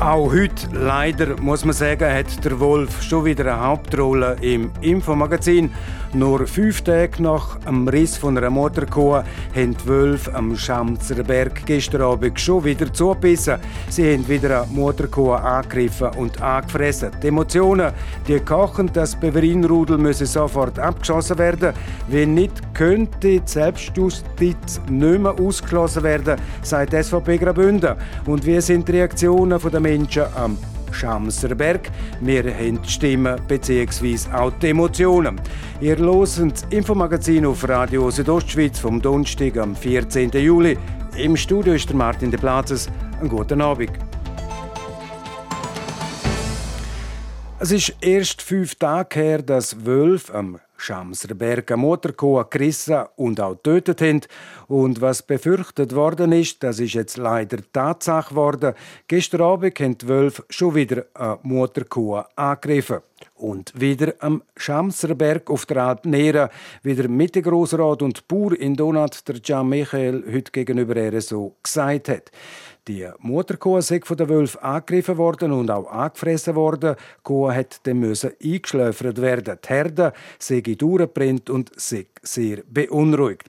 Auch heute, leider muss man sagen, hat der Wolf schon wieder eine Hauptrolle im Infomagazin. Nur fünf Tage nach dem Riss von einer Motorkuh haben die Wölfe am Schamzer Berg gestern Abend schon wieder zugebissen. Sie haben wieder eine Motorkuh angegriffen und angefressen. Die Emotionen, die kochen, das Beverinrudel müsse sofort abgeschossen werden. Wenn nicht, könnte die Selbstjustiz nicht mehr ausgeschlossen werden, sagt SVP Graubünden. Und wie sind die Reaktionen der Menschen am Schamserberg. Wir haben die Stimmen bzw. auch die Emotionen. Ihr hört das Infomagazin auf Radio Südostschweiz vom Donnerstag am 14. Juli. Im Studio ist der Martin de Platzes. Einen guten Abend. Es ist erst fünf Tage her, dass Wölfe am Schamserberg eine Motorkuh gerissen und auch getötet haben. Und was befürchtet worden ist, das ist jetzt leider Tatsache geworden. Gestern Abend haben die Wölfe schon wieder eine Motorkuh angegriffen. Und wieder am Schamserberg auf der Alp Nera, wieder mit dem Grossrat und Bauer in Donat, der Gian Michael heute gegenüber er so gesagt hat. Die Mutterkuh sei von den Wölfen angegriffen worden und auch angefressen worden. Die Kuh hat dann eingeschläfert werden. Die Herde sei durchgebrannt und sei sehr beunruhigt.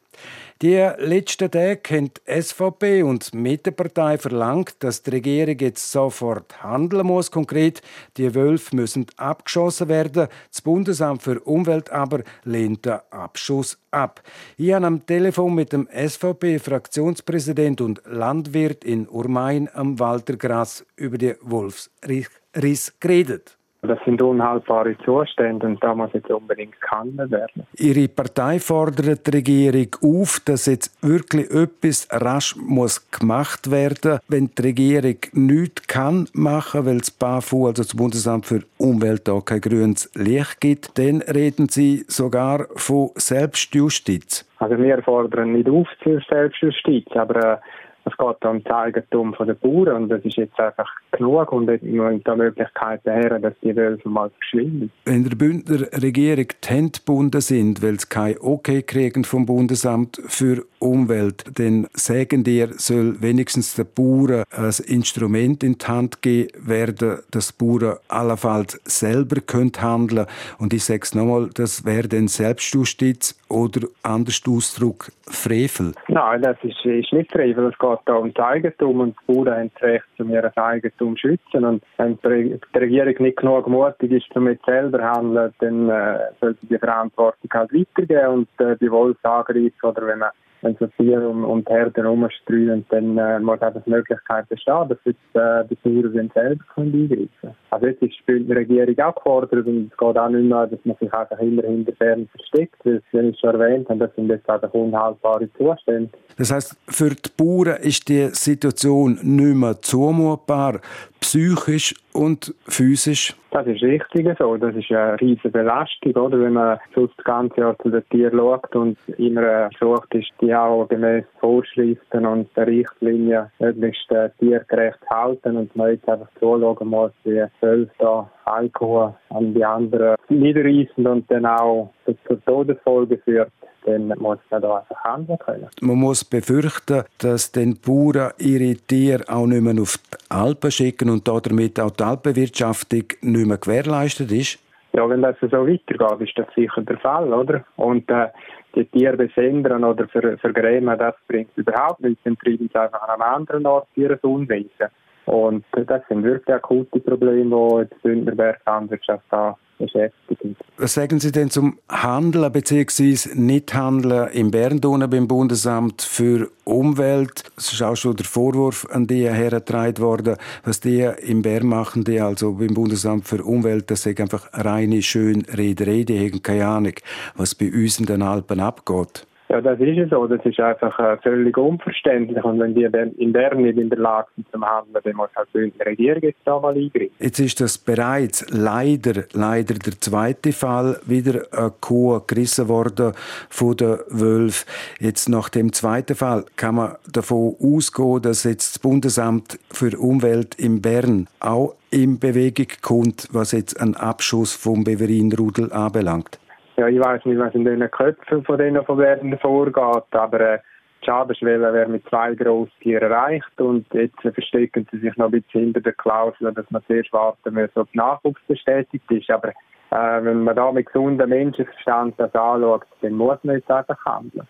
Die letzten Tage haben die SVP und die Mittepartei verlangt, dass die Regierung jetzt sofort handeln muss. Konkret, die Wölfe müssen abgeschossen werden. Das Bundesamt für Umwelt aber lehnt den Abschuss ab. Ich habe am Telefon mit dem SVP-Fraktionspräsident und Landwirt in Urmain am Walter Grass über die Wolfsriss geredet. Das sind unhaltbare Zustände und da muss jetzt unbedingt gehandelt werden. Ihre Partei fordert die Regierung auf, dass jetzt wirklich etwas rasch muss gemacht werden Wenn die Regierung nichts kann machen, weil das BAFU, also das Bundesamt für Umwelt, da kein grünes Licht gibt, dann reden Sie sogar von Selbstjustiz. Also wir fordern nicht auf zur Selbstjustiz, aber äh, es geht um das Eigentum der Bauern und das ist jetzt einfach genug und es müssen da Möglichkeiten her, dass die Wölfe mal verschwinden. Wenn der Bündner Regierung die Hände gebunden sind, weil sie kein Okay kriegen vom Bundesamt für Umwelt, dann sagen dir, soll wenigstens den Bauern ein Instrument in die Hand gegeben werden, dass die Bauern allenfalls selber können handeln Und ich sage es nochmal, das wäre dann Selbstjustiz oder anders Ausdruck Frevel. Nein, das ist, ist nicht Frevel. Es geht da um das Eigentum und die Bauern haben das Recht, um ihr Eigentum zu schützen. Und wenn die Regierung nicht genug mutig ist, um jetzt selber zu handeln, dann äh, soll sie die Verantwortung halt weitergeben und äh, die Wolf angreifen oder wenn man wenn so Tiere um, um die Herde herumstreuen, dann äh, muss einfach die Möglichkeit bestehen, dass jetzt äh, die Bauern selber können eingreifen können. Also jetzt ist die Regierung auch gefordert und es geht auch nicht mehr, dass man sich einfach immer hinter Bern versteckt, weil, wie ich schon erwähnt habe, das sind jetzt einfach unhaltbare Zustände. Das heißt, für die Bauern ist die Situation nicht mehr zumutbar psychisch und physisch? Das ist richtig so. Das ist eine riesige Belastung, oder? Wenn man sonst das ganze Jahr zu den Tieren schaut und immer versucht ist, die auch gemäß Vorschriften und der Richtlinien möglichst äh, tiergerecht halten und man jetzt einfach zuschauen muss, wie Völker da Alkohol an die anderen niederreißen und dann auch zur Todesfolge führt dann muss man da einfach handeln können. Man muss befürchten, dass den Bauern ihre Tiere auch nicht mehr auf die Alpen schicken und damit auch die Alpenwirtschaftung nicht mehr gewährleistet ist? Ja, wenn das so weitergeht, ist das sicher der Fall, oder? Und äh, die Tiere besendern oder ver vergrämen, das bringt überhaupt nichts. Dann treiben sie einfach an einem anderen Ort ihre Unwesen. Und das sind wirklich akute Probleme, die die Bündnerberg Landwirtschaft da beschäftigen. Was sagen Sie denn zum Handeln bzw. Nichthandeln im Berndonen beim Bundesamt für Umwelt? Es ist auch schon der Vorwurf an die hergetragen worden, was die im Bern machen, die also beim Bundesamt für Umwelt, das ist einfach reine schön Rederei, die haben keine Ahnung, was bei uns in den Alpen abgeht. Ja, das ist es so. Das ist einfach äh, völlig unverständlich. Und wenn die in Bern nicht in der Lage sind zum Handeln, dann muss halt die Regierung jetzt da mal eingreifen. Jetzt ist das bereits leider, leider der zweite Fall, wieder eine Kuh gerissen worden von den Wölfen. Jetzt nach dem zweiten Fall kann man davon ausgehen, dass jetzt das Bundesamt für Umwelt in Bern auch in Bewegung kommt, was jetzt einen Abschuss vom Beverin-Rudel anbelangt ja, ich weiß nicht, was in den Köpfen von denen Verwerten vorgeht, aber äh, die Schadensschwelle wäre mit zwei Grosstieren erreicht und jetzt verstecken sie sich noch ein bisschen hinter der Klausel, dass man zuerst warten muss, ob Nachwuchs bestätigt ist. Aber äh, wenn man da mit gesundem Menschenverstand das anschaut, dann muss man jetzt einfach handeln.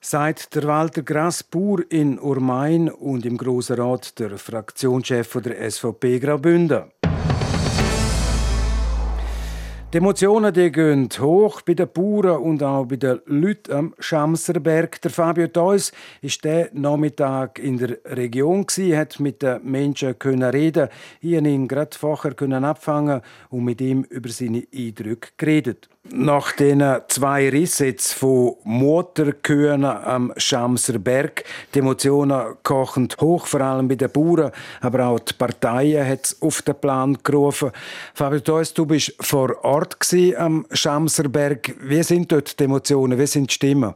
Seit der Walter Graspur in Urmain und im Grossen Rat der Fraktionschef der SVP Graubünden. Die Emotionen die gehen hoch bei den Bauern und auch bei den Leuten am Schamserberg. Der Fabio Theus ist der Nachmittag in der Region gsi, hat mit den Menschen reden. Ich ihn gerade vorher abfangen und mit ihm über seine Eindrücke geredet. Nach den zwei Rissen von Motorkühen am Schamser Berg, die Emotionen kochen hoch, vor allem bei den Bauern, aber auch die Parteien hat es auf den Plan gerufen. Fabio Theus, du bist vor Ort am Schamser Berg. Wie sind dort die Emotionen, wie sind die Stimmen?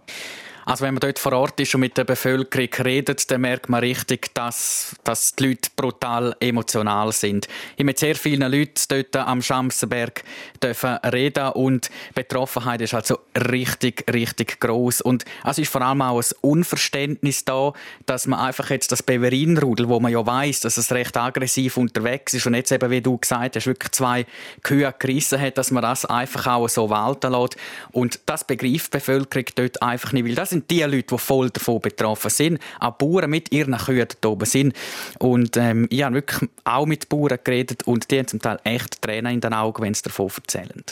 Also wenn man dort vor Ort ist und mit der Bevölkerung redet, dann merkt man richtig, dass, dass die Leute brutal emotional sind. Ich mit sehr vielen Leuten dort am Schamsenberg dürfen reden und die Betroffenheit ist also richtig, richtig groß und es ist vor allem auch ein Unverständnis da, dass man einfach jetzt das Beverinrudel, wo man ja weiß, dass es recht aggressiv unterwegs ist und jetzt eben, wie du gesagt hast, wirklich zwei Kühe gerissen hat, dass man das einfach auch so walten lässt und das begreift die Bevölkerung dort einfach nicht, weil das sind sind die Leute, die voll davon betroffen sind. Auch Bauern mit ihren Kühen da oben sind. Und ähm, ich habe wirklich auch mit Bauern geredet und die haben zum Teil echt Tränen in den Augen, wenn sie davon erzählen.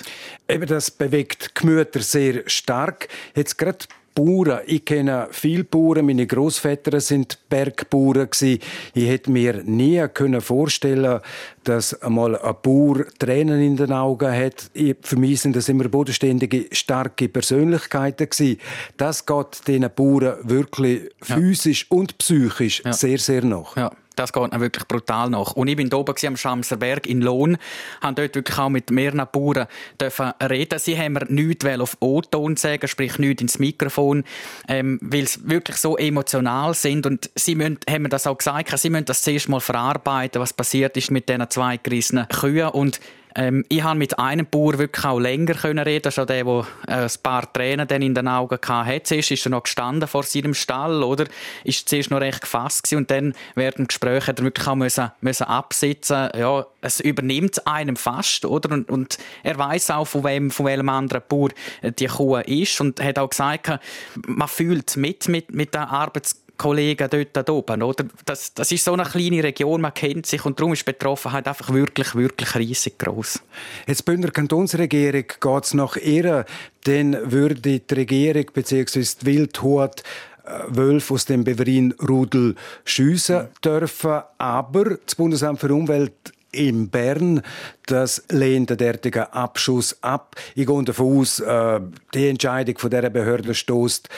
Eben, das bewegt Gemüter sehr stark. Jetzt gerade Bauern. Ich kenne viele Bauern. Meine Großväter sind Bergbauern Ich hätte mir nie können vorstellen, dass einmal ein Bauer Tränen in den Augen hat. Für mich sind das immer bodenständige, starke Persönlichkeiten gewesen. Das geht diesen Bauern wirklich physisch ja. und psychisch ja. sehr, sehr nach. Ja. Das geht dann wirklich brutal nach. Und ich bin oben am Schamserberg in Lohn, haben dort wirklich auch mit mehreren Bauern dürfen reden. Sie haben mir nichts auf O-Ton sagen, sprich nichts ins Mikrofon, ähm, weil sie wirklich so emotional sind. Und sie müssen, haben mir das auch gesagt, sie müssen das zuerst mal verarbeiten, was passiert ist mit diesen zwei gerissenen Kühen. Und ähm, ich habe mit einem Bauer wirklich auch länger können reden, schon der, der äh, ein paar Tränen in den Augen hatte. Zuerst ist er noch gestanden vor seinem Stall, oder? Ist zuerst noch recht gefasst gewesen, und dann während dem er wirklich auch müssen, müssen absitzen. Ja, es übernimmt einem fast, oder? Und, und er weiß auch, von wem, von welchem anderen Bauer die Kuh ist und hat auch gesagt, man fühlt mit mit, mit der Arbeits Kollegen dort oben. Oder? Das, das ist so eine kleine Region, man kennt sich und darum ist Betroffenheit einfach wirklich, wirklich riesig groß. Jetzt Bündner Kantonsregierung geht es nach ihr, dann würde die Regierung bzw. die Wildhut äh, Wölfe aus dem Beverin-Rudel schiessen dürfen, aber das Bundesamt für Umwelt in Bern. Das lehnt den derartigen Abschuss ab. Ich gehe davon aus, äh, die Entscheidung von dieser Behörde stößt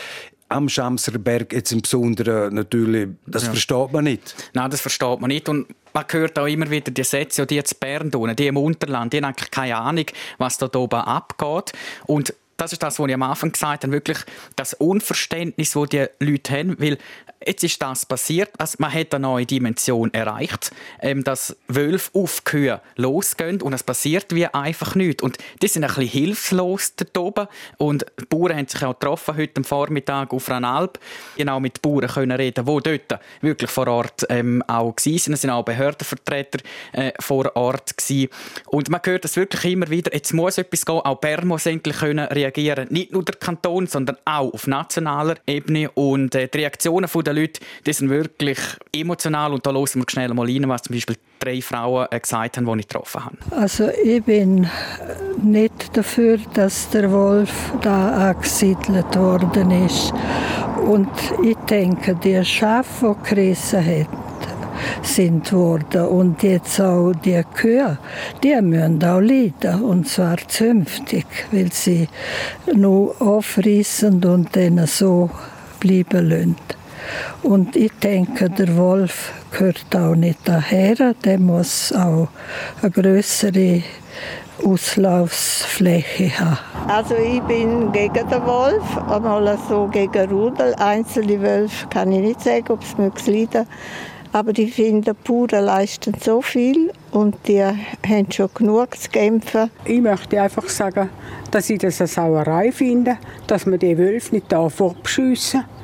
am Schamserberg jetzt im Besonderen natürlich, das ja. versteht man nicht. Nein, das versteht man nicht und man hört auch immer wieder die Sätze, die jetzt Bern tun, die im Unterland, die haben eigentlich keine Ahnung, was da oben abgeht und das ist das, was ich am Anfang gesagt habe, wirklich das Unverständnis, das die Leute haben, weil jetzt ist das passiert, also man hat eine neue Dimension erreicht, ähm, dass Wölfe auf Kühe losgehen und es passiert wie einfach nichts. Und die sind ein bisschen hilflos dort oben und die Bauern haben sich auch getroffen heute Vormittag auf Ranalp, genau mit Bauern können reden, die dort wirklich vor Ort ähm, auch waren. Es sind auch Behördenvertreter äh, vor Ort gewesen. Und man hört das wirklich immer wieder, jetzt muss etwas gehen, auch Bern muss endlich können reagieren, nicht nur der Kanton, sondern auch auf nationaler Ebene und äh, die Reaktionen der den Leuten, die sind wirklich emotional und da hören wir schnell mal rein, was zum Beispiel drei Frauen äh, gesagt haben, die ich getroffen habe. Also ich bin nicht dafür, dass der Wolf da angesiedelt worden ist. Und ich denke, der Schaf, der gerissen hat, sind worden. Und jetzt auch die Kühe, die müssen auch leiden, und zwar zünftig, weil sie nur aufreißen und dann so bleiben lassen. Und ich denke, der Wolf gehört auch nicht daher. Der muss auch eine größere Auslaufsfläche haben. Also ich bin gegen den Wolf, einmal so gegen Rudel. Einzelne Wölfe kann ich nicht sagen, ob es leiden. Aber ich finde, die Bauern leisten so viel und die haben schon genug zu kämpfen. Ich möchte einfach sagen, dass ich das eine Sauerei finde, dass man die Wölfe nicht abschiessen darf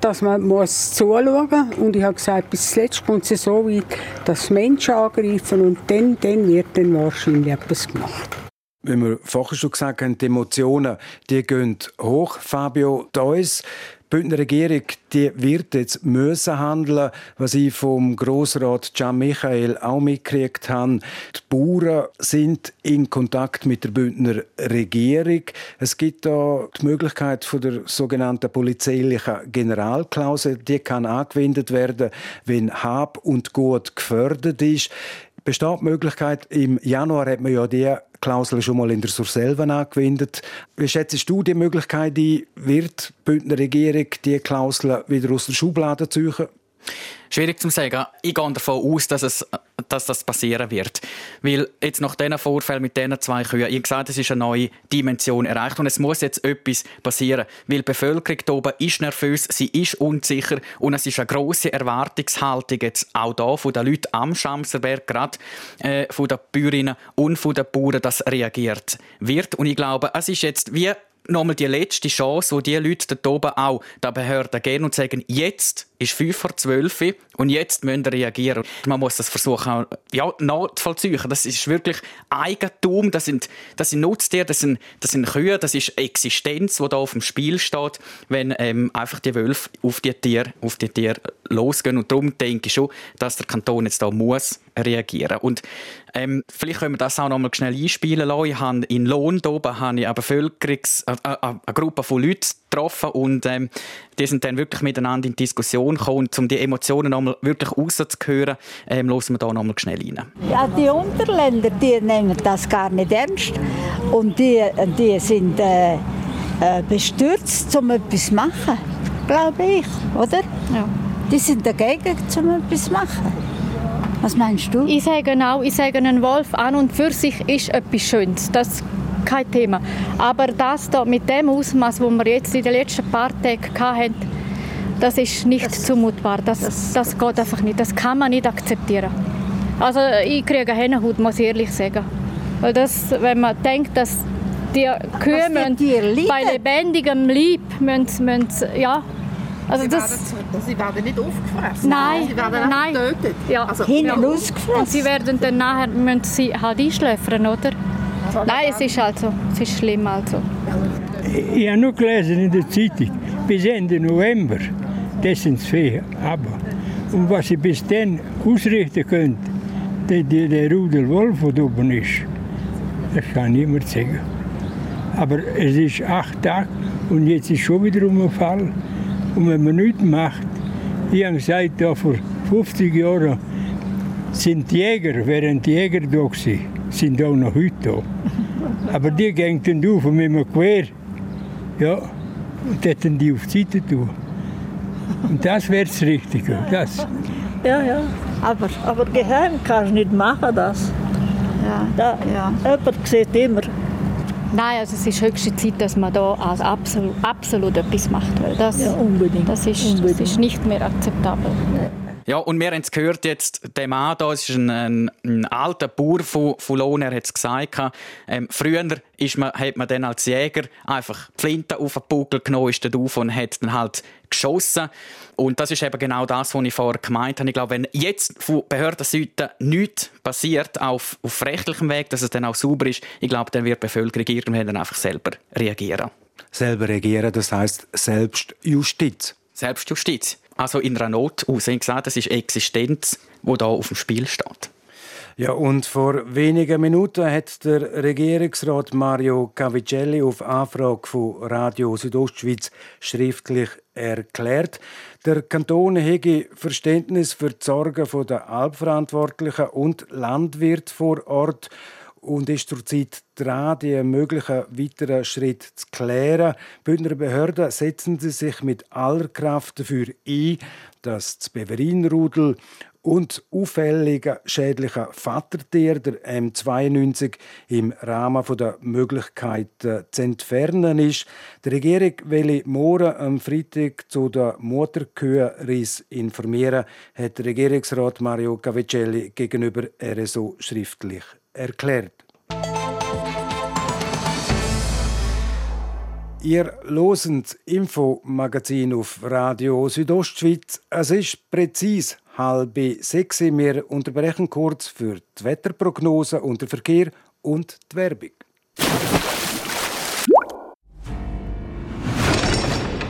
dass man muss zuschauen muss. Und ich habe gesagt, bis zuletzt kommt es so weit, dass Menschen angreifen und dann, dann wird dann wahrscheinlich etwas gemacht. Wie wir vorher schon gesagt haben, die Emotionen die gehen hoch. Fabio Deus, die Bündner Regierung die wird jetzt müssen handeln, was ich vom Grossrat Gian Michael auch mitgekriegt habe. Die Bauern sind in Kontakt mit der Bündner Regierung. Es gibt da die Möglichkeit von der sogenannten polizeilichen Generalklausel, die kann angewendet werden, wenn Hab und Gut gefördert ist besteht die Möglichkeit, im Januar hat man ja die Klausel schon mal in der Surselva angewendet. Wie schätzt du die Möglichkeit ein, wird die Bündner Regierung die Klausel wieder aus der Schublade ziehen? Schwierig zu sagen. Ich gehe davon aus, dass, es, dass das passieren wird. Weil jetzt nach diesen Vorfällen mit diesen zwei Kühen, ich gesagt, es ist eine neue Dimension erreicht und es muss jetzt etwas passieren. Weil die Bevölkerung hier oben ist nervös, sie ist unsicher und es ist eine grosse Erwartungshaltung jetzt auch da von den Leuten am Schamserberg, gerade äh, von den Bäuerinnen und von den Bauern, dass reagiert wird. Und ich glaube, es ist jetzt wie nochmal die letzte Chance, wo die Leute dort oben auch der Behörde gehen und sagen, jetzt ist 5 vor 12 und jetzt müssen wir reagieren. Man muss das versuchen, ja, nachzuvollziehen. Das ist wirklich Eigentum, das sind, das sind Nutztiere, das sind, das sind Kühe, das ist Existenz, die da auf dem Spiel steht, wenn ähm, einfach die Wölfe auf die Tiere, auf die Tiere losgehen. Und darum denke ich schon, dass der Kanton jetzt da muss reagieren. Und ähm, vielleicht können wir das auch noch mal schnell einspielen lassen. Ich habe in Lohn oben habe ich eine Bevölkerungs-, eine, eine, Gruppe von Leuten getroffen und ähm, die sind dann wirklich miteinander in Diskussion gekommen. Und um die Emotionen noch mal wirklich rauszuhören, ähm, hören wir da noch mal schnell rein. Ja, die Unterländer, die nehmen das gar nicht ernst und die, die sind äh, äh, bestürzt, um etwas zu machen, glaube ich, oder? Ja. Die sind dagegen, um etwas zu machen. Was meinst du? Ich sage genau, ich sage, ein Wolf an und für sich ist etwas Schönes. Das ist kein Thema. Aber das da mit dem Ausmaß, wo wir jetzt in den letzten paar Tagen hatten, das ist nicht das, zumutbar. Das, das, das geht einfach nicht. Das kann man nicht akzeptieren. Also ich kriege einen Hennenhut, muss ich ehrlich sagen. Weil das, wenn man denkt, dass die Kühe müssen, bei lebendigem Leib müssen, müssen, ja, also sie, das, werden, sie werden nicht aufgefressen. Nein, sie werden nein. getötet. Ja. Also, Hinten ja. ausgefressen. Und sie werden dann nachher müssen sie halt einschläfern, oder? Also, nein, es ist also, es ist schlimm also. Ich habe nur gelesen in der Zeitung, bis Ende November, das sind es Aber und was sie bis dann ausrichten können, der, der, der Rudel Wolf, der oben ist, das kann niemand sagen. Aber es ist acht Tage und jetzt ist schon wieder um Fall. Und wenn man nichts macht, ich habe gesagt, ja, vor 50 Jahren sind die Jäger, wären die Jäger da gewesen, sind auch noch heute da. Aber die gehen dann auf mit einem Gewehr. Ja, und dann die auf die Seite tun. Und das wäre das Richtige. Das. Ja, ja. Aber, aber geheim kannst du nicht machen, das. Ja. Da, ja. Jemand sieht immer. Nein, also es ist höchste Zeit, dass man da also absolut, absolut etwas macht. Weil das, ja, unbedingt. Das ist, unbedingt. Das ist nicht mehr akzeptabel. Ja, und wir haben es gehört jetzt, der Mann da, ist ein, ein, ein alter Bauer von, von Lohn, er hat es gesagt. Ähm, früher ist man, hat man dann als Jäger einfach die Flinte auf den Buckel genommen, ist dort auf und hat dann halt geschossen. Und das ist eben genau das, was ich vorher gemeint habe. Ich glaube, wenn jetzt von Behördenseite nichts passiert, auf, auf rechtlichem Weg, dass es dann auch sauber ist, ich glaube, dann wird die Bevölkerung irgendwann dann einfach selber reagieren. Selber reagieren, das heißt Selbstjustiz. Selbstjustiz. Also in einer Not aus. Ich gesagt, das ist Existenz, die da auf dem Spiel steht. Ja, und vor wenigen Minuten hat der Regierungsrat Mario Cavicelli auf Anfrage von Radio Südostschweiz schriftlich erklärt, der Kanton hege Verständnis für die Sorgen der Alpverantwortlichen und Landwirte vor Ort und ist zurzeit dran, die möglichen weiteren Schritte zu klären. Die Bündner Behörden setzen sie sich mit aller Kraft dafür ein, dass das Beverinrudel und auffälliger schädlicher Vatertier, der M92, im Rahmen der Möglichkeiten zu entfernen ist. Die Regierung will morgen am Freitag zu der Mutterkühe-Riss informieren, hat Regierungsrat Mario Cavicelli gegenüber RSO schriftlich erklärt. Ihr losend Infomagazin auf Radio Südostschweiz. Es ist präzise halb sechs. Wir unterbrechen kurz für die Wetterprognose und den Verkehr und die Werbung.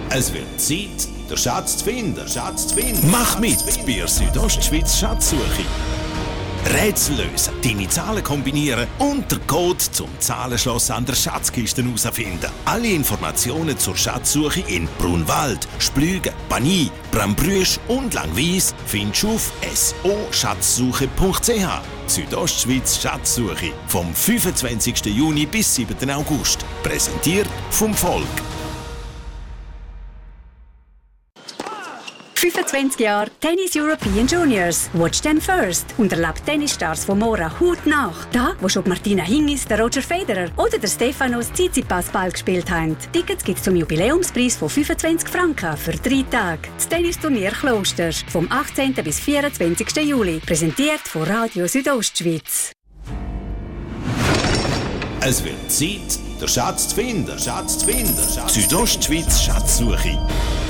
Es wird Zeit, den Schatz zu finden. Schatz zu finden. Mach mit bei der Südostschweiz Schatzsuche. Rätsel lösen, deine Zahlen kombinieren und den Code zum Zahlenschloss an der Schatzkiste herausfinden. Alle Informationen zur Schatzsuche in Brunwald, Splügen, Bani, Brambrüsch und Langwies findest du auf so-schatzsuche.ch. Südostschweiz Schatzsuche vom 25. Juni bis 7. August. Präsentiert vom Volk. 25 Jahre Tennis European Juniors. Watch them first und erlebt Tennisstars von Mora Hut nach. Da, wo schon Martina Hingis, der Roger Federer oder der Stefanos Tsitsipas Ball gespielt haben. Tickets gibt es zum Jubiläumspreis von 25 Franken für drei Tage. Das Tennisturnier Klosters vom 18. bis 24. Juli. Präsentiert von Radio Südostschweiz. Es wird Zeit, den Schatz zu finden. Schatz zu finden. Südostschweiz Schatzsuche.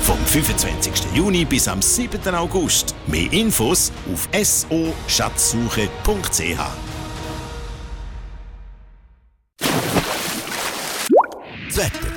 Vom 25. Juni bis am 7. August. Mehr Infos auf so-schatzsuche.ch. Wetter.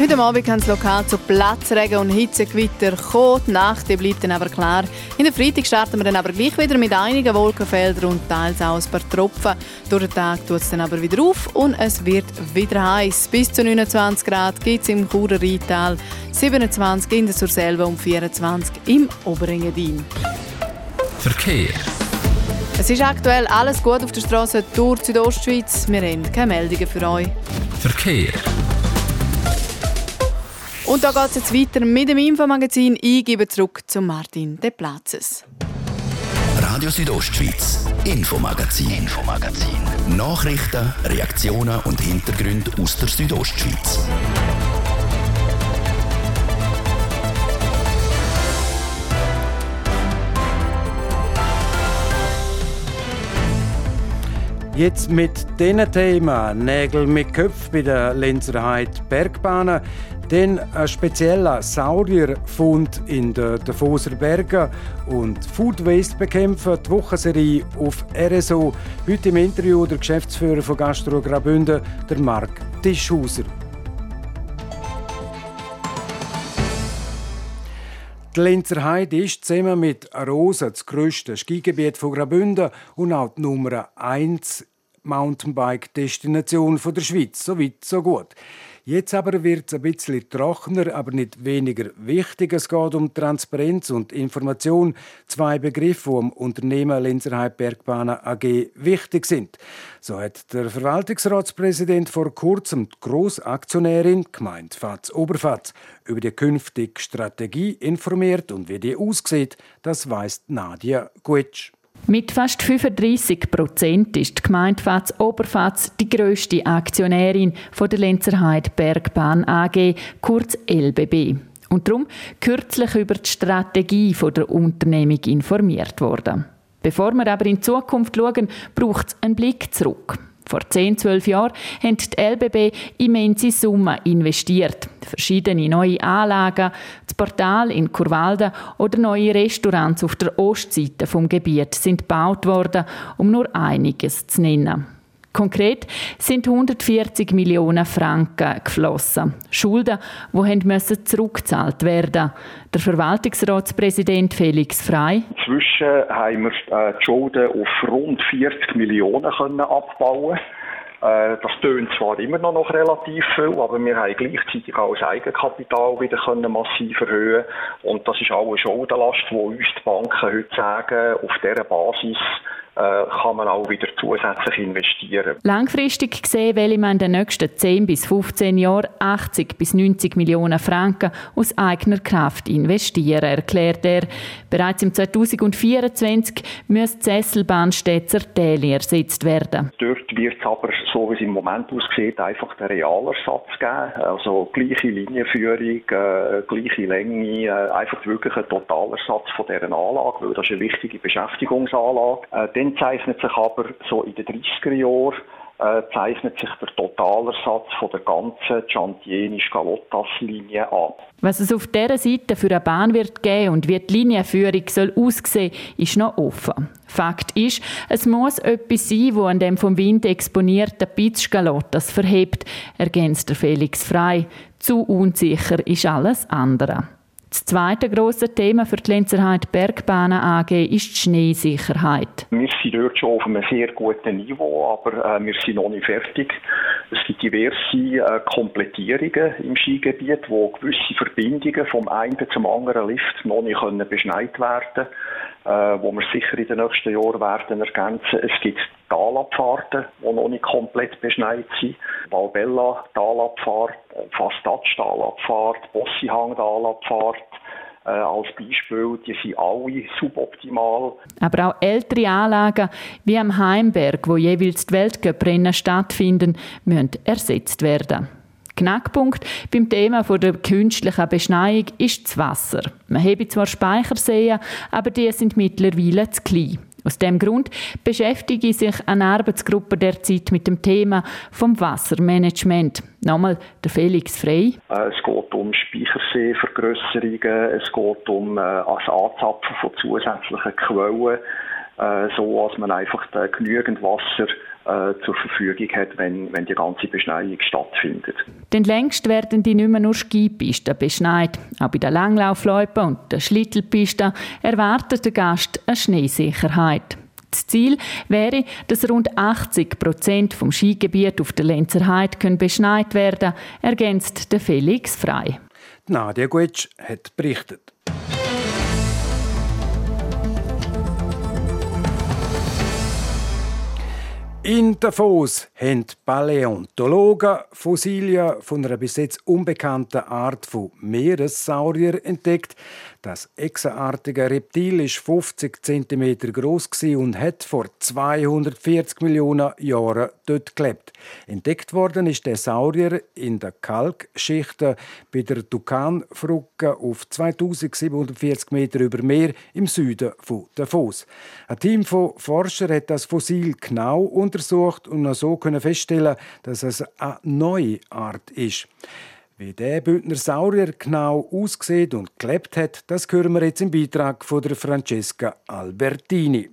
Heute Abend kann es lokal zu Platzregen und Hitzegewitter kommen. Die Nacht die bleibt dann aber klar. In der Freitag starten wir dann aber gleich wieder mit einigen Wolkenfeldern und teils auch ein paar Tropfen. Durch den Tag tut es dann aber wieder auf und es wird wieder heiß. Bis zu 29 Grad gibt es im Churer Rheintal, 27 in der Surselva und 24 im Oberengadin. Verkehr. Es ist aktuell alles gut auf der Straße durch Südostschweiz. Wir haben keine Meldungen für euch. Verkehr. Und da geht es jetzt weiter mit dem Infomagazin. Ich gebe zurück zu Martin De Platzes. Radio Südostschweiz, Infomagazin, Infomagazin. Nachrichten, Reaktionen und Hintergründe aus der Südostschweiz. Jetzt mit diesen Themen Nägel mit Köpfen bei der Lenzerheit Bergbahnen. Dann ein spezieller Saurierfund in den Davoser Bergen und Food Waste bekämpfen, die Wochenserie auf RSO. Heute im Interview der Geschäftsführer von Gastro Graubünden, der Marc Tischhauser. Die Lenzer Heide ist zusammen mit Arosa das grösste Skigebiet von Graubünden und auch die Nummer 1 Mountainbike-Destination der Schweiz. So weit, so gut. Jetzt aber wird es ein bisschen trockener, aber nicht weniger wichtig. Es geht um Transparenz und Information. Zwei Begriffe, die am Unternehmen Lenzerheim Bergbahnen AG wichtig sind. So hat der Verwaltungsratspräsident vor kurzem die Grossaktionärin, gemeint Fatz Oberfatz, über die künftige Strategie informiert und wie die aussieht, das weist Nadia Gutsch. Mit fast 35 Prozent ist die Gemeinde Fatz Oberfatz die grösste Aktionärin von der Lenzerheide Bergbahn AG, kurz LBB. Und darum kürzlich über die Strategie der Unternehmung informiert worden. Bevor wir aber in Zukunft schauen, braucht es einen Blick zurück. Vor 10, 12 Jahren haben die LBB immense Summen investiert. Verschiedene neue Anlagen, das Portal in Kurwalden oder neue Restaurants auf der Ostseite vom Gebiet sind gebaut worden, um nur einiges zu nennen. Konkret sind 140 Millionen Franken geflossen. Schulden, die müssen zurückgezahlt werden. Der Verwaltungsratspräsident Felix Frei. Inzwischen haben wir äh, die Schulden auf rund 40 Millionen können abbauen. Äh, das tönt zwar immer noch relativ viel, aber wir haben gleichzeitig auch das Eigenkapital wieder können massiv erhöhen und das ist auch eine Schuldenlast, die uns die Banken heute sagen, auf dieser Basis kann man auch wieder zusätzlich investieren. Langfristig gesehen will man in den nächsten 10 bis 15 Jahren 80 bis 90 Millionen Franken aus eigener Kraft investieren, erklärt er. Bereits im 2024 muss die Sesselbahn Stetzer Täli ersetzt werden. Dort wird es aber, so wie es im Moment aussieht, einfach den Realersatz geben. Also gleiche Linienführung, äh, gleiche Länge, äh, einfach wirklich ein Totalersatz von dieser Anlage, weil das ist eine wichtige Beschäftigungsanlage. Äh, dann zeichnet sich aber so in den 30er Jahren äh, zeichnet sich der Totalersatz von der ganzen Giantieni-Scalottas-Linie ab. Was es auf dieser Seite für eine Bahn wird geben und wie die Linienführung soll aussehen, ist noch offen. Fakt ist, es muss etwas sein, wo an dem vom Wind exponierten Pitz Scalottas verhebt, ergänzt Felix Frei. Zu unsicher ist alles andere. Das zweite grosse Thema für die Lenzerheide Bergbahnen AG ist die Schneesicherheit. Wir sind dort schon auf einem sehr guten Niveau, aber äh, wir sind noch nicht fertig. Es gibt diverse äh, Komplettierungen im Skigebiet, wo gewisse Verbindungen vom einen zum anderen Lift noch nicht können beschneit werden äh, wo wir sicher in den nächsten Jahren werden ergänzen. Es gibt Talabfahrten, die noch nicht komplett beschneit sind. Valbella Talabfahrt, Fastatsch Talabfahrt, Bossihang Talabfahrt, äh, als Beispiel, die sind alle suboptimal. Aber auch ältere Anlagen wie am Heimberg, wo jeweils die Weltcuprennen stattfinden, müssen ersetzt werden. Knackpunkt beim Thema der künstlichen Beschneiung ist das Wasser. Man habe zwar Speicherseen, aber die sind mittlerweile zu klein. Aus dem Grund beschäftige sich eine Arbeitsgruppe derzeit mit dem Thema vom Wassermanagement. Nochmal der Felix Frey. Äh, es geht um Speicherseevergrösserungen, es geht um äh, das Anzapfen von zusätzlichen Quellen, äh, so dass man einfach genügend Wasser äh, zur Verfügung hat, wenn, wenn die ganze Beschneiung stattfindet. Denn längst werden die nicht mehr nur Skipisten beschneit. Auch bei den Langlaufloipen und der Schlittelpisten erwartet der Gast eine Schneesicherheit. Das Ziel wäre, dass rund 80 Prozent vom Skigebiet auf der Lenzer Heide beschneit werden, ergänzt der Felix Frei. Nadia Guetsch hat berichtet. In Davos haben Paläontologen Fossilien von einer bis jetzt unbekannten Art von Meeressaurier entdeckt. Das echsenartige Reptil ist 50 cm groß und hat vor 240 Millionen Jahren dort gelebt. Entdeckt worden ist der Saurier in der Kalkschichten bei der Tukanfrucke auf 2740 Meter über Meer im Süden von Davos. Ein Team von Forschern hat das Fossil genau untersucht und so können feststellen, dass es eine neue Art ist. Wie der Bündner Saurier genau aussieht und gelebt hat, das hören wir jetzt im Beitrag von der Francesca Albertini.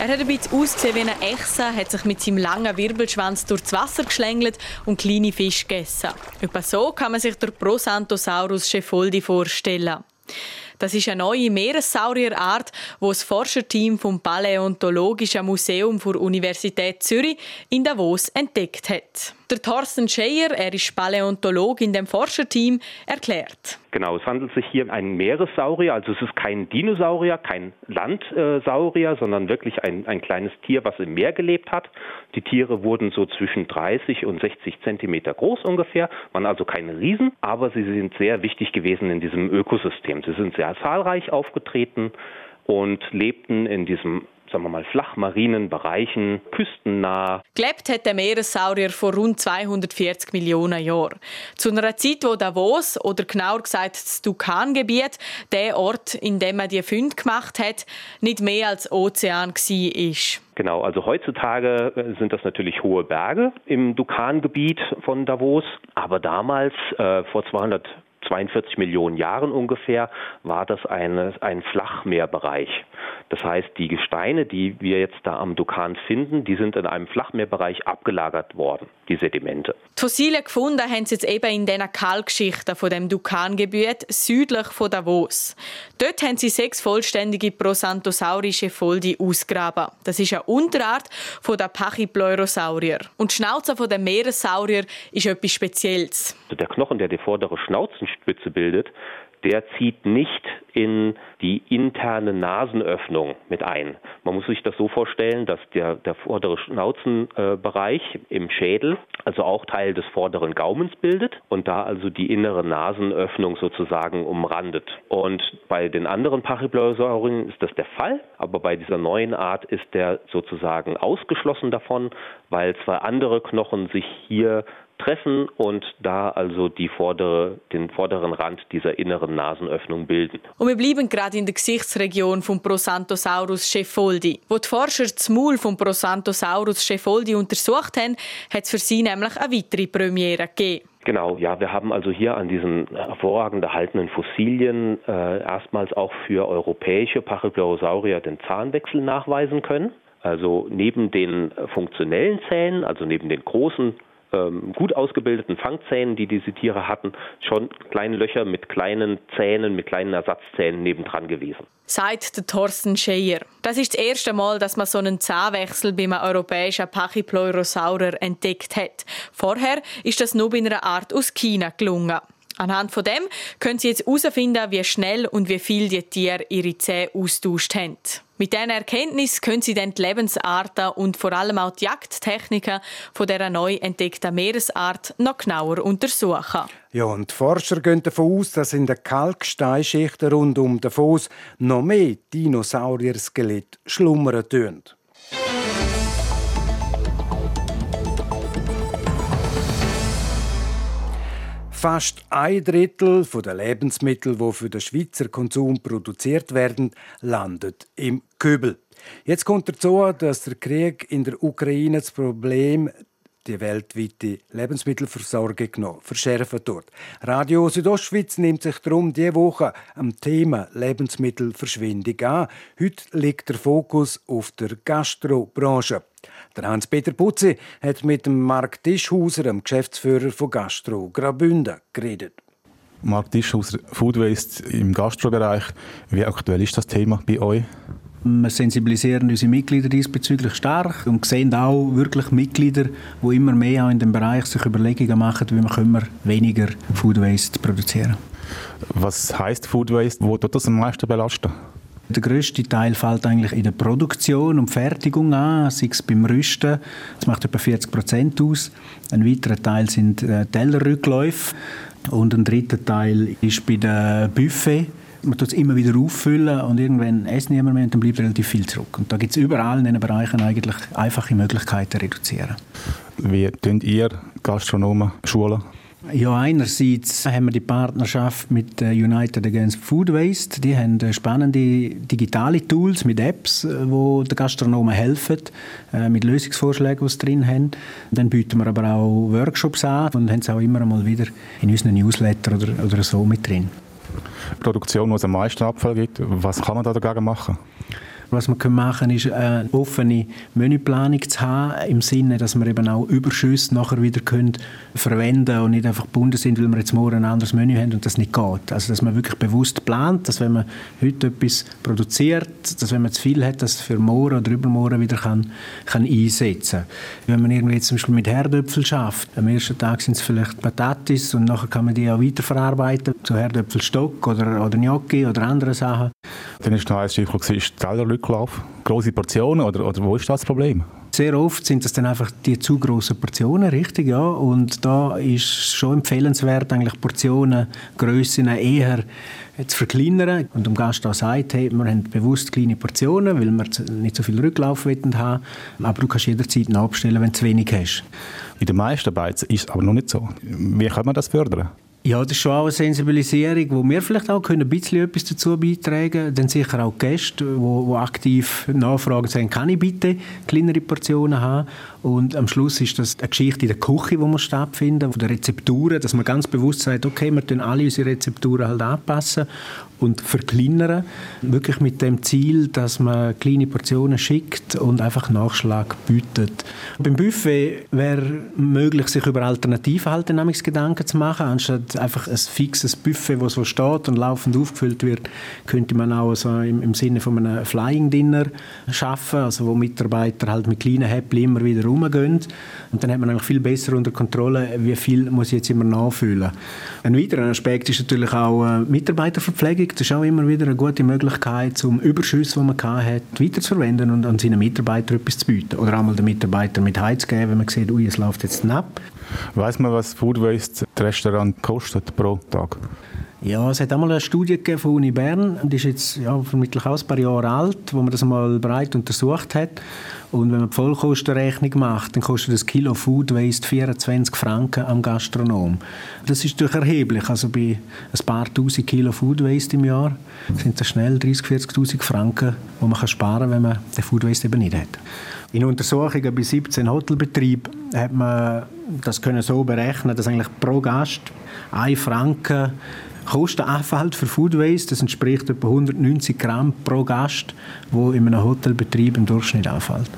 Er hat ein bisschen ausgesehen wie eine Echse, hat sich mit seinem langen Wirbelschwanz durchs Wasser geschlängelt und kleine Fische gegessen. Etwa so kann man sich der Prosantosaurus Schefoldi vorstellen. Das ist eine neue Meeressaurierart, die das Forscherteam vom Paläontologischen Museum der Universität Zürich in Davos entdeckt hat. Der Thorsten Scheyer, er ist Paläontolog in dem Forscherteam, erklärt. Genau, es handelt sich hier um einen Meeressaurier, also es ist kein Dinosaurier, kein Landsaurier, sondern wirklich ein, ein kleines Tier, was im Meer gelebt hat. Die Tiere wurden so zwischen 30 und 60 Zentimeter groß ungefähr, waren also keine Riesen, aber sie sind sehr wichtig gewesen in diesem Ökosystem. Sie sind sehr zahlreich aufgetreten und lebten in diesem sagen wir mal, flachmarinen Bereichen, küstennah. Gelebt hat der Meeressaurier vor rund 240 Millionen Jahren. Zu einer Zeit, wo Davos, oder genauer gesagt das Dukan-Gebiet, der Ort, in dem man die Funde gemacht hat, nicht mehr als Ozean war. Genau, also heutzutage äh, sind das natürlich hohe Berge im Dukan-Gebiet von Davos, aber damals, äh, vor 200 42 Millionen Jahren ungefähr war das eine, ein Flachmeerbereich. Das heißt, die Gesteine, die wir jetzt da am Dukan finden, die sind in einem Flachmeerbereich abgelagert worden, die Sedimente. Die Fossile gefunden haben sie jetzt eben in diesen Kalkschichten von dem Dukangebiet südlich von Davos. Dort haben sie sechs vollständige prosanthosaurische Foldi ausgraben. Das ist eine Unterart von der Pachypleurosaurier. Und die Schnauze von dem Meeressaurier ist etwas Spezielles. Der Knochen, der die vordere Schnauzenspitze bildet, der zieht nicht in die interne Nasenöffnung mit ein. Man muss sich das so vorstellen, dass der, der vordere Schnauzenbereich äh, im Schädel also auch Teil des vorderen Gaumens bildet und da also die innere Nasenöffnung sozusagen umrandet. Und bei den anderen Pachypleurosaurien ist das der Fall, aber bei dieser neuen Art ist der sozusagen ausgeschlossen davon, weil zwei andere Knochen sich hier treffen und da also die vordere, den vorderen Rand dieser inneren Nasenöffnung bilden. Und wir bleiben gerade in der Gesichtsregion vom Prosanthosaurus schefoldi. Wo die Forscher das Maul vom Prosanthosaurus schefoldi untersucht haben, hat es für sie nämlich eine weitere Premiere gegeben. Genau, ja, wir haben also hier an diesen hervorragend erhaltenen Fossilien äh, erstmals auch für europäische Pachypleurosaurier den Zahnwechsel nachweisen können. Also neben den funktionellen Zähnen, also neben den großen ähm, gut ausgebildeten Fangzähnen, die diese Tiere hatten, schon kleine Löcher mit kleinen Zähnen, mit kleinen Ersatzzähnen nebendran gewesen. Sagt der Thorsten Scheier. Das ist das erste Mal, dass man so einen Zahnwechsel beim europäischen Pachypleurosaurer entdeckt hat. Vorher ist das nur bei einer Art aus China gelungen. Anhand von dem können Sie jetzt herausfinden, wie schnell und wie viel die Tiere ihre Zähne austauscht haben. Mit diesen Erkenntnis können Sie dann die Lebensarten und vor allem auch die Jagdtechniken von dieser neu entdeckten Meeresart noch genauer untersuchen. Ja, und die Forscher gehen davon aus, dass in den Kalksteinschichten rund um den Fuß noch mehr Dinosaurier-Skelett schlummern tun. Fast ein Drittel der Lebensmittel, die für den Schweizer Konsum produziert werden, landet im Kübel. Jetzt kommt dazu, dass der Krieg in der Ukraine das Problem die weltweite Lebensmittelversorgung noch verschärfen tut. Radio Südostschweiz nimmt sich darum diese Woche am Thema Lebensmittelverschwindung an. Heute liegt der Fokus auf der Gastrobranche. Der Hans-Peter Putzi hat mit dem Marc Tischhauser, dem Geschäftsführer von Gastro Graubünden, geredet. Marc Tischhauser, Food Waste im Gastrobereich. Wie aktuell ist das Thema bei euch? Wir sensibilisieren unsere Mitglieder diesbezüglich stark und sehen auch wirklich Mitglieder, die immer mehr auch in dem Bereich sich Überlegungen machen, wie man weniger Food Waste produzieren Was heißt Food Waste? Wo tut das am meisten belasten? Der grösste Teil fällt eigentlich in der Produktion und Fertigung an, sei es beim Rüsten. Das macht etwa 40 Prozent aus. Ein weiterer Teil sind äh, Tellerrückläufe und ein dritter Teil ist bei den Buffet man tut es immer wieder auffüllen und irgendwann essen niemand mehr und dann bleibt relativ viel zurück. Und da gibt es überall in diesen Bereichen eigentlich einfache Möglichkeiten zu reduzieren. Wie tun ihr Gastronomen schulen? Ja, einerseits haben wir die Partnerschaft mit äh, United Against Food Waste. Die haben äh, spannende digitale Tools mit Apps, äh, wo den Gastronomen helfen, mit Lösungsvorschlägen, die sie drin haben. Dann bieten wir aber auch Workshops an und haben es auch immer mal wieder in unseren Newsletter oder, oder so mit drin. Produktion, wo es am meisten Abfall gibt. Was kann man da dagegen machen? Was man machen kann, ist eine offene Menüplanung zu haben, im Sinne, dass wir eben auch Überschüsse nachher wieder können verwenden und nicht einfach gebunden sind, weil wir jetzt morgen ein anderes Menü haben und das nicht geht. Also, dass man wirklich bewusst plant, dass wenn man heute etwas produziert, dass wenn man zu viel hat, das für morgen oder übermorgen wieder kann, kann einsetzen kann. Wenn man irgendwie zum Beispiel mit Herdöpfel schafft, am ersten Tag sind es vielleicht Patatis und nachher kann man die auch weiterverarbeiten zu Herdöpfelstock oder, oder Gnocchi oder andere Sachen. Dann ist noch ein Stichwort, Tellerlücke Rücklauf? Große Portionen oder, oder wo ist das Problem? Sehr oft sind das dann einfach die zu großen Portionen, richtig, ja. Und da ist schon empfehlenswert, eigentlich Portionengrössen eher zu verkleinern. Und dem Gast auch sagt, hey, wir haben bewusst kleine Portionen, weil wir nicht so viel Rücklauf haben aber du kannst jederzeit nachbestellen, wenn du zu wenig hast. In den meisten Beizen ist es aber noch nicht so. Wie kann man das fördern? Ja, das ist schon auch eine Sensibilisierung, wo wir vielleicht auch können ein bisschen etwas dazu beitragen können. Dann sicher auch Gäste, die aktiv nachfragen, sagen, kann ich bitte kleinere Portionen haben? Und am Schluss ist das eine Geschichte in der Küche, wo wir stattfinden, von den Rezepturen, dass man ganz bewusst sagt, okay, wir tun alle unsere Rezepturen halt anpassen und verkleinern. Wirklich mit dem Ziel, dass man kleine Portionen schickt und einfach Nachschlag bietet. Beim Buffet wäre möglich, sich über Alternativen halt Gedanken zu machen. Anstatt einfach ein fixes Buffet, das so steht und laufend aufgefüllt wird, könnte man auch so im, im Sinne von einem Flying Dinner schaffen, also wo Mitarbeiter halt mit kleinen Häppchen immer wieder rumgehen. Und dann hat man viel besser unter Kontrolle, wie viel muss ich jetzt immer nachfüllen. Ein weiterer Aspekt ist natürlich auch äh, Mitarbeiterverpflegung. Das ist auch immer wieder eine gute Möglichkeit, um Überschüsse, die man hat, weiterzuverwenden und an seinen Mitarbeitern etwas zu bieten. Oder auch mal den Mitarbeitern mit heizugeben, wenn man sieht, ui, es läuft jetzt ab. Weiß man, was Food Waste das Restaurant kostet pro Tag? Ja, es hat einmal eine Studie gegeben von Uni Bern, die ist jetzt ja, vermutlich auch ein paar Jahre alt, wo man das mal breit untersucht hat. Und wenn man die Vollkostenrechnung macht, dann kostet das Kilo Food Waste 24 Franken am Gastronom. Das ist durch erheblich. Also bei ein paar tausend Kilo Food Waste im Jahr sind das schnell 30.000, 40.000 Franken, die man sparen kann, wenn man den Food Waste eben nicht hat. In Untersuchungen bei 17 Hotelbetrieben hat man das können so berechnen, dass eigentlich pro Gast ein Franken Kosten anfällt für Food Waste. Das entspricht etwa 190 Gramm pro Gast, wo in einem Hotelbetrieb im Durchschnitt anfällt.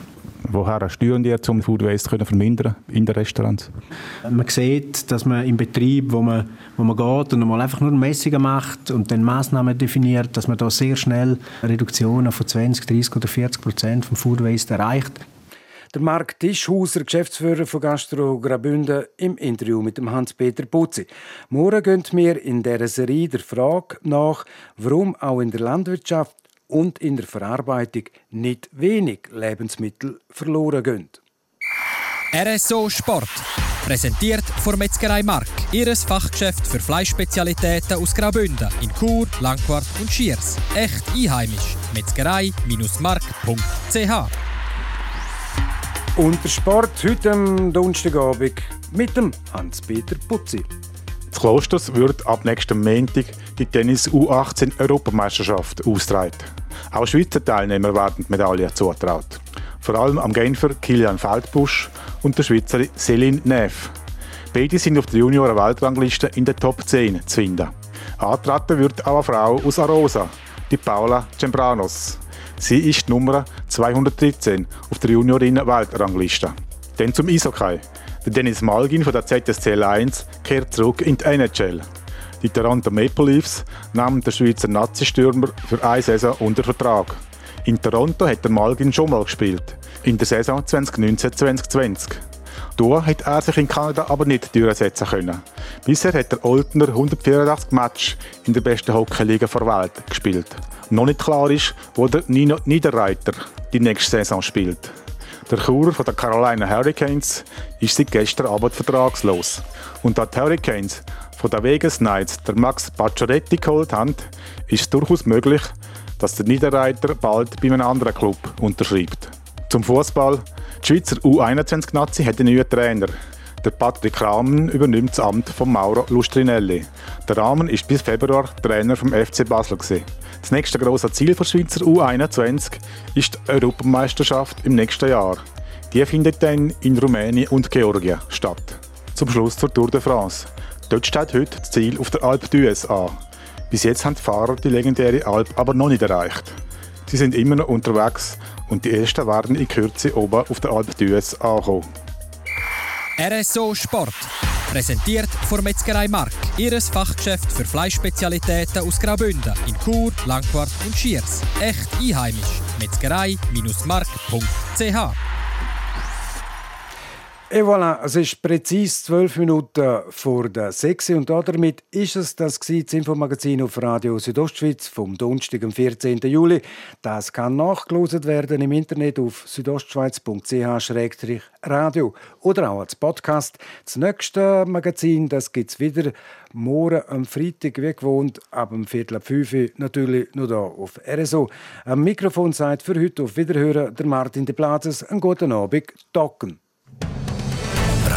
Woher steuern die, um Food Waste zu vermindern in den Restaurants? Man sieht, dass man im Betrieb, wo man, wo man geht und mal einfach nur Messungen macht und dann Massnahmen definiert, dass man da sehr schnell Reduktionen von 20, 30 oder 40 Prozent vom Food Waste erreicht. Der Marc Tischhauser, Geschäftsführer von Gastro Graubünden, im Interview mit dem Hans-Peter Putzi. Morgen gehen wir in dieser Serie der Frage nach, warum auch in der Landwirtschaft und in der Verarbeitung nicht wenig Lebensmittel verloren gehen. RSO Sport. Präsentiert von Metzgerei Mark, ihres Fachgeschäft für Fleischspezialitäten aus Graubünden in Chur, Langquart und Schiers. Echt einheimisch. Metzgerei-mark.ch und der Sport heute am Donnerstagabend mit dem Hans-Peter Putzi. Das Klosters wird ab nächsten Montag die Tennis U18 Europameisterschaft austragen. Auch Schweizer Teilnehmer werden die Medaille zutraut. Vor allem am Genfer Kilian Feldbusch und der Schweizer Céline Neff. Beide sind auf der Junioren-Weltrangliste in der Top 10 zu finden. Antreten wird auch eine Frau aus Arosa, die Paula Cembranos. Sie ist Nummer 213 auf der Juniorinnen-Weltrangliste. Dann zum Eishockey. Der Dennis Malgin von der ZSC Lions kehrt zurück in die NHL. Die Toronto Maple Leafs nahmen den Schweizer Nazi-Stürmer für eine Saison unter Vertrag. In Toronto hat der Malgin schon mal gespielt, in der Saison 2019-2020. Da hat er sich in Kanada aber nicht durchsetzen können. Bisher hat der Oldner 184 Matches in der besten Hockeyliga der Welt gespielt noch nicht klar ist, wo der Nino Niederreiter die nächste Saison spielt. Der Churer von der Carolina Hurricanes ist seit gestern Abend vertragslos. Und da die Hurricanes von der Vegas Knights der Max Pacioretty geholt haben, ist es durchaus möglich, dass der Niederreiter bald bei einem anderen Club unterschreibt. Zum Fußball. Die Schweizer U21-Nazi hat einen neuen Trainer. Der Patrick Rahmen übernimmt das Amt von Mauro Lustrinelli. Der Rahmen ist bis Februar Trainer vom FC Basel. Das nächste große Ziel der Schweizer U21 ist die Europameisterschaft im nächsten Jahr. Die findet dann in Rumänien und Georgien statt. Zum Schluss zur Tour de France. Dort steht heute das Ziel auf der Alpe d'Huez an. Bis jetzt haben die Fahrer die legendäre Alp aber noch nicht erreicht. Sie sind immer noch unterwegs und die ersten werden in Kürze oben auf der Alpe d'Huez ankommen. RSO Sport. Präsentiert von Metzgerei Mark, ihres Fachgeschäft für Fleischspezialitäten aus Graubünden in Chur, Langquart und Schiers. Echt einheimisch. Metzgerei-mark.ch Et voilà, es ist präzise zwölf Minuten vor der sechs und damit ist es das, das Infomagazin auf Radio Südostschweiz vom Donnerstag, am 14. Juli. Das kann nachgelost werden im Internet auf südostschweiz.ch-radio oder auch als Podcast. Das nächste Magazin gibt es wieder morgen am Freitag, wie gewohnt, ab dem Viertel ab fünf natürlich nur hier auf RSO. Am Mikrofon sagt für heute auf Wiederhören der Martin de Plazes. Einen guten Abend, Docken.